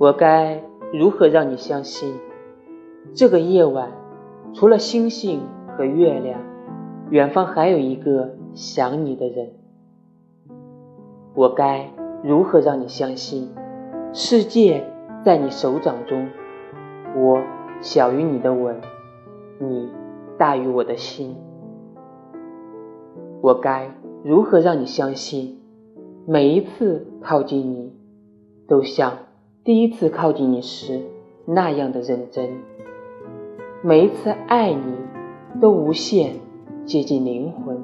我该如何让你相信，这个夜晚除了星星和月亮，远方还有一个想你的人？我该如何让你相信，世界在你手掌中，我小于你的吻，你大于我的心？我该如何让你相信，每一次靠近你，都像……第一次靠近你时，那样的认真；每一次爱你，都无限接近灵魂。